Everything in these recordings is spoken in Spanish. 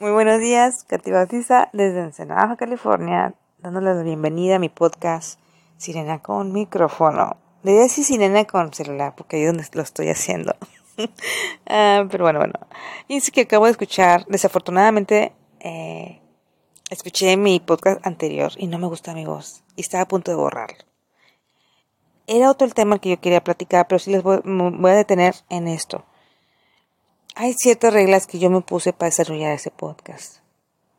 Muy buenos días, Katy Bautista desde Ensenada, California, dándole la bienvenida a mi podcast Sirena con micrófono. Debería decir Sirena con celular, porque ahí es donde lo estoy haciendo. Ah, pero bueno, bueno. Y es que acabo de escuchar, desafortunadamente, eh, escuché mi podcast anterior y no me gusta mi voz. Y estaba a punto de borrarlo. Era otro el tema que yo quería platicar, pero sí les voy, voy a detener en esto hay ciertas reglas que yo me puse para desarrollar ese podcast.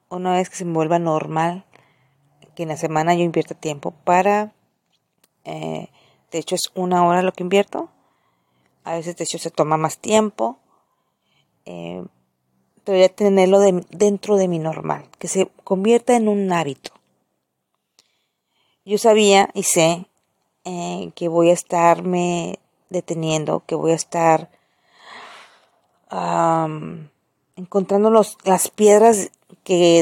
Una vez que se me vuelva normal, que en la semana yo invierta tiempo para, eh, de hecho es una hora lo que invierto, a veces de hecho se toma más tiempo, eh, tenerlo dentro de mi normal, que se convierta en un hábito. Yo sabía y sé eh, que voy a estarme deteniendo, que voy a estar encontrando los, las piedras que,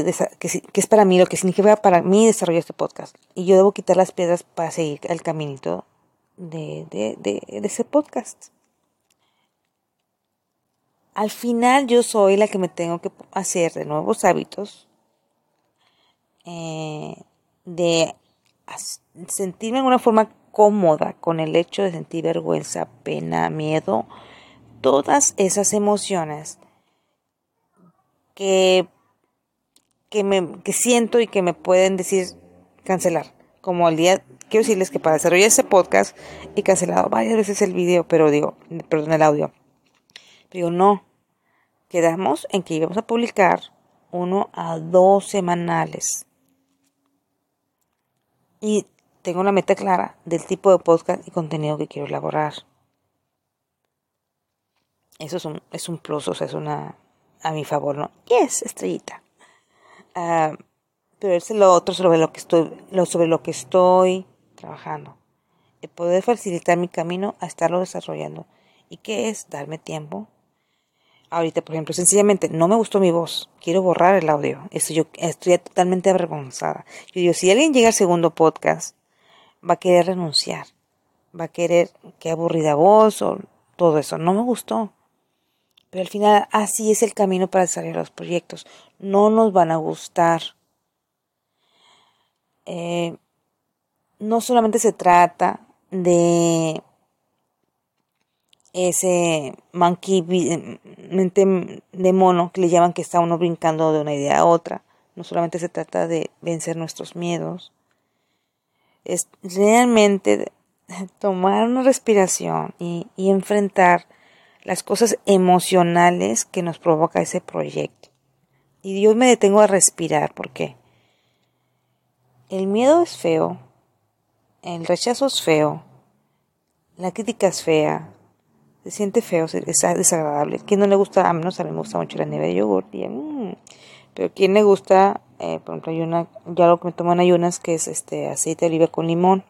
es para mí, lo que significa para mí desarrollar este podcast. Y yo debo quitar las piedras para seguir el caminito de, de, ese podcast. Al final yo soy la que me tengo que hacer de nuevos hábitos, eh, de sentirme en una forma cómoda con el hecho de sentir vergüenza, pena, miedo, todas esas emociones que, que, me, que siento y que me pueden decir cancelar. Como el día, quiero decirles que para desarrollar ese podcast he cancelado varias veces el video, pero digo, perdón, el audio. Pero digo, no, quedamos en que íbamos a publicar uno a dos semanales. Y tengo una meta clara del tipo de podcast y contenido que quiero elaborar. Eso es un, es un plus, o sea, es una a mi favor, ¿no? Yes, estrellita. Uh, pero es lo otro sobre lo que estoy, lo, sobre lo que estoy trabajando. El poder facilitar mi camino a estarlo desarrollando. ¿Y qué es? Darme tiempo. Ahorita, por ejemplo, sencillamente no me gustó mi voz. Quiero borrar el audio. Eso yo estoy totalmente avergonzada. Yo digo, si alguien llega al segundo podcast, va a querer renunciar. Va a querer que aburrida voz o todo eso. No me gustó. Pero al final así es el camino para desarrollar los proyectos. No nos van a gustar. Eh, no solamente se trata de ese monkey mente de mono que le llaman que está uno brincando de una idea a otra. No solamente se trata de vencer nuestros miedos. Es realmente tomar una respiración y enfrentar las cosas emocionales que nos provoca ese proyecto. Y yo me detengo a respirar porque el miedo es feo, el rechazo es feo, la crítica es fea, se siente feo, es desagradable. ¿Quién no le gusta? A menos a mí me gusta mucho la nieve de yogur. Mm, pero ¿quién le gusta? Eh, por ejemplo, hay una, ya lo que me toman ayunas que es este aceite de oliva con limón.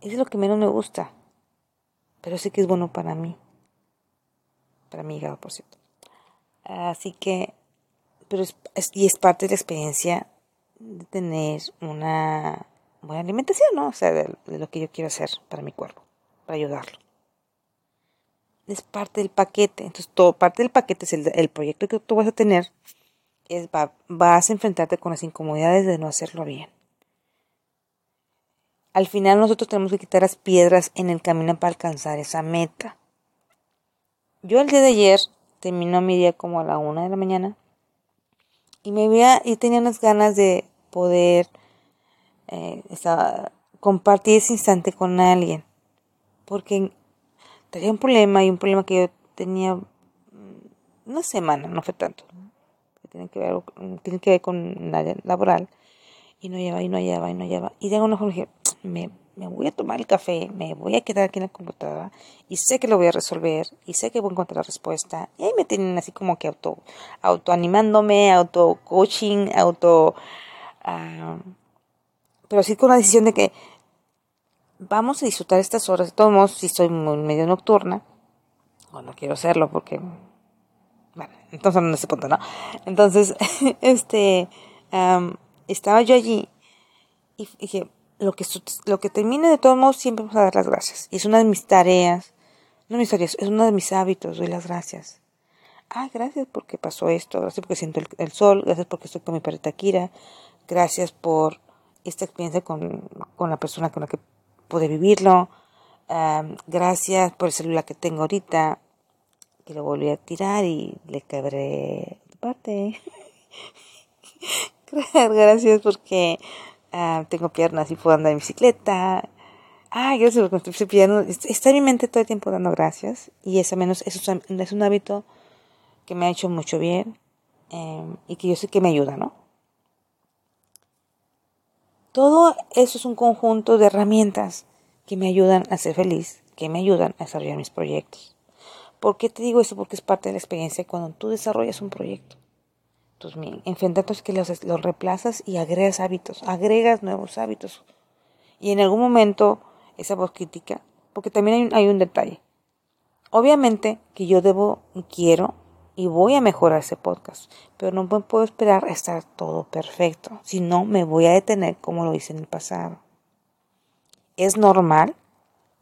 Eso es lo que menos me gusta pero sé que es bueno para mí, para mi hígado, por cierto. Así que, pero es, y es parte de la experiencia de tener una buena alimentación, ¿no? O sea, de, lo que yo quiero hacer para mi cuerpo, para ayudarlo. Es parte del paquete. Entonces, todo parte del paquete es el, proyecto que tú vas a tener. Es, vas a enfrentarte con las incomodidades de no hacerlo bien. Al final nosotros tenemos que quitar las piedras en el camino para alcanzar esa meta. Yo el día de ayer terminó mi día como a la una de la mañana y me veía y tenía unas ganas de poder eh, compartir ese instante con alguien porque tenía un problema y un problema que yo tenía mm, una semana, no fue tanto, tiene que ver, que ver con la laboral y no lleva y no lleva y no lleva y de alguna forma me, voy a tomar el café, me voy a quedar aquí en la computadora y sé que lo voy a resolver y sé que voy a encontrar la respuesta. Y ahí me tienen así como que auto, auto animándome, auto coaching, auto... Ah, pero sí con la decisión de que vamos a disfrutar estas horas. De todos si soy muy medio nocturna, o no quiero hacerlo porque... Bueno, entonces no se punto, ¿no? Entonces, este... estaba yo allí y dije, lo que, lo que termine de todos modos siempre vamos a dar las gracias. Y es una de mis tareas, no mis tareas, es uno de mis hábitos, doy las gracias. ah, gracias porque pasó esto, gracias porque siento el, sol, gracias porque estoy con mi perrita Kira, gracias por esta experiencia con, con la persona con la que pude vivirlo, gracias por el celular que tengo ahorita, que lo volví a tirar y le quebré parte. gracias porque tengo piernas y puedo andar en bicicleta. Ay, gracias porque estoy pidiendo. Está en mi mente todo el tiempo dando gracias. Y eso menos eso es un hábito que me ha hecho mucho bien em, y que yo sé que me ayuda, ¿no? Todo eso es un conjunto de herramientas que me ayudan a ser feliz, que me ayudan a desarrollar mis proyectos. ¿Por qué te digo eso? Porque es parte de la experiencia cuando tú desarrollas un proyecto. Enfrentando es que los, los reemplazas y agregas hábitos, agregas nuevos hábitos. Y en algún momento esa voz crítica, porque también hay, hay un detalle. Obviamente que yo debo y quiero y voy a mejorar ese podcast, pero no puedo esperar a estar todo perfecto, si no me voy a detener como lo hice en el pasado. Es normal,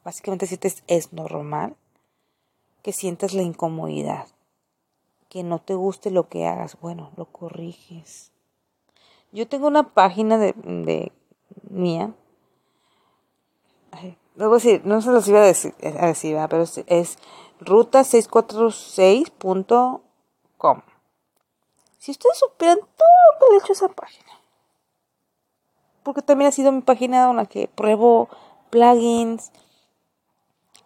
básicamente si es normal que sientas la incomodidad, que no te guste lo que hagas, bueno, lo corriges. Yo tengo una página de, de mía, luego sí, no se los iba a decir, a decir pero es, es ruta646.com. Si ustedes supieran todo lo que he hecho esa página, porque también ha sido mi página en que pruebo plugins,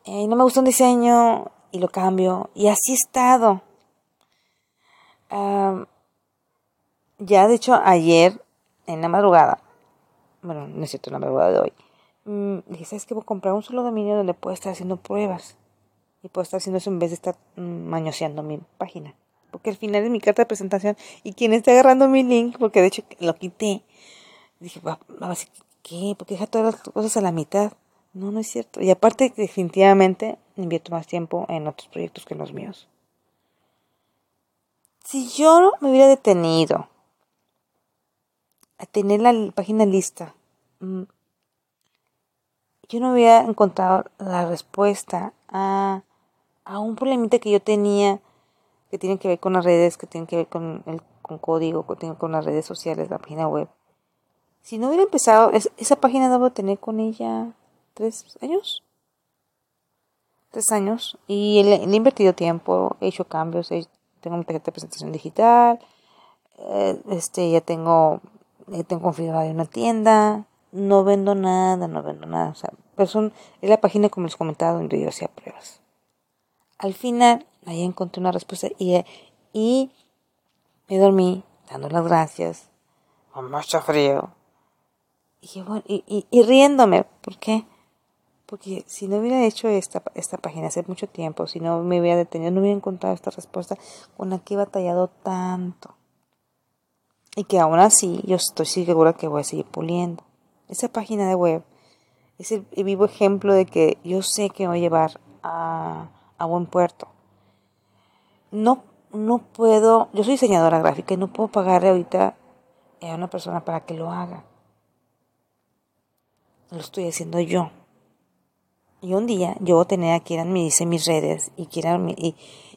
y eh, no me gusta un diseño y lo cambio, y así he estado. Ya de hecho ayer en la madrugada, bueno, no es cierto, en la madrugada de hoy, mmm, dije, ¿sabes qué? Voy a comprar un solo dominio donde pueda estar haciendo pruebas y puedo estar haciendo eso en vez de estar mm, mañoseando mi página. Porque al final es mi carta de presentación y quien está agarrando mi link, porque de hecho lo quité, dije, a decir, ¿qué? Deja todas las cosas a la mitad. No, no es cierto. Y aparte, definitivamente invierto más tiempo en otros proyectos que en los míos. Si yo me hubiera detenido a tener la página lista, mm, yo no hubiera encontrado la respuesta a a un problemita que yo tenía que tiene que ver con las redes, que tiene que ver con el con código, que tiene con las redes sociales, la página web. Si no hubiera empezado, esa página debo tener con ella tres años. Tres años. Y le, he invertido tiempo, he hecho cambios, tengo mi tarjeta de presentación digital, eh, este, ya tengo, ya tengo configurada una tienda, no vendo nada, no vendo nada. O sea, pero es la página como les comentaba donde yo hacía pruebas. Al final, ahí encontré una respuesta y, y me dormí dando las gracias, con mucho frío. Y, y, y, riéndome, ¿por qué? Porque si no hubiera hecho esta, esta página hace mucho tiempo, si no me hubiera detenido, no hubiera encontrado esta respuesta con la que he batallado tanto. Y que aún así yo estoy segura que voy a seguir puliendo. Esa página de web es el vivo ejemplo de que yo sé que voy a llevar a, a buen puerto. No, no puedo, yo soy diseñadora gráfica y no puedo pagarle ahorita a una persona para que lo haga. Lo estoy haciendo yo. Y un día yo voy a tener a dice mis redes y quieran y,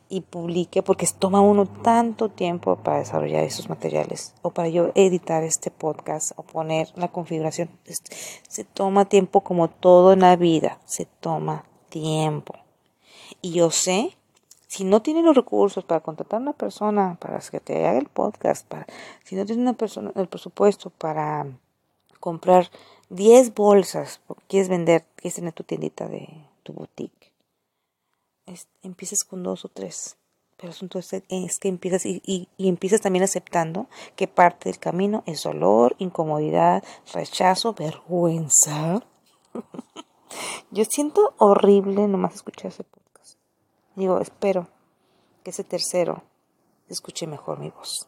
y publique porque toma uno tanto tiempo para desarrollar esos materiales o para yo editar este podcast o poner la configuración. Se toma tiempo como todo en la vida, se toma tiempo. Y yo sé, si no tienes los recursos para contratar a una persona para que te haga el podcast, para, si no tienes una persona, el presupuesto para comprar 10 bolsas, porque quieres vender, quieres tener tu tiendita de tu boutique, empiezas con dos o tres. Pero el asunto es, que empiezas y, empiezas también aceptando que parte del camino es dolor, incomodidad, rechazo, vergüenza. Yo siento horrible nomás escuchar ese Digo, espero que ese tercero escuche mejor mi voz.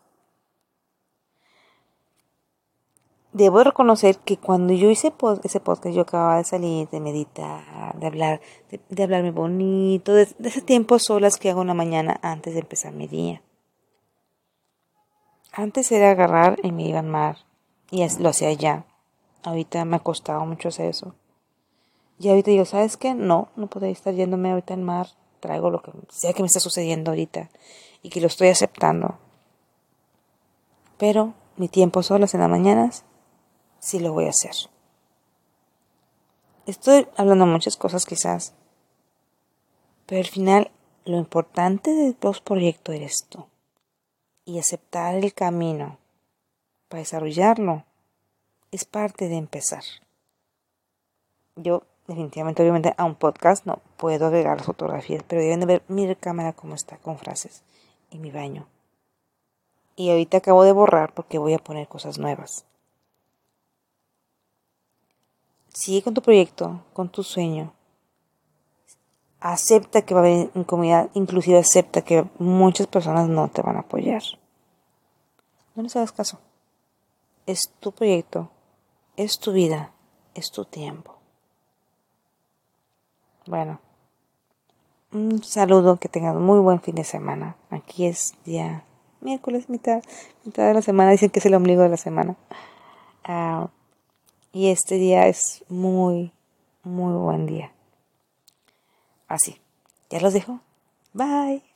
Debo reconocer que cuando yo hice ese podcast, yo acababa de salir, de meditar, de hablar, de, hablarme bonito, de, ese tiempo solas que hago una mañana antes de empezar mi día. Antes era agarrar y me iba al mar, y lo hacía ya. Ahorita me ha costado mucho hacer eso. Y ahorita digo, ¿sabes qué? No, no podría estar yéndome ahorita al mar traigo lo que sea que me está sucediendo ahorita. y que lo estoy aceptando. Pero mi tiempo solas en las mañanas sí lo voy a hacer. Estoy hablando muchas cosas quizás, pero al final lo importante de los proyectos eres tú y aceptar el camino para desarrollarlo es parte de empezar. Yo definitivamente, obviamente, a un podcast no puedo agregar las fotografías, pero deben de ver mi cámara como está con frases en mi baño. Y ahorita acabo de borrar porque voy a poner cosas nuevas. Sigue con tu proyecto, con tu sueño. Acepta que va a haber incomodidad, inclusive acepta que muchas personas no te van a apoyar. No les hagas caso. Es tu proyecto, es tu vida, es tu tiempo. Bueno, un saludo, que tengan muy buen fin de semana. Aquí es día miércoles, mitad, mitad de la semana, dicen que es el ombligo de la semana. Ah, y este día es muy, muy buen día. Así, ya los dejo. Bye.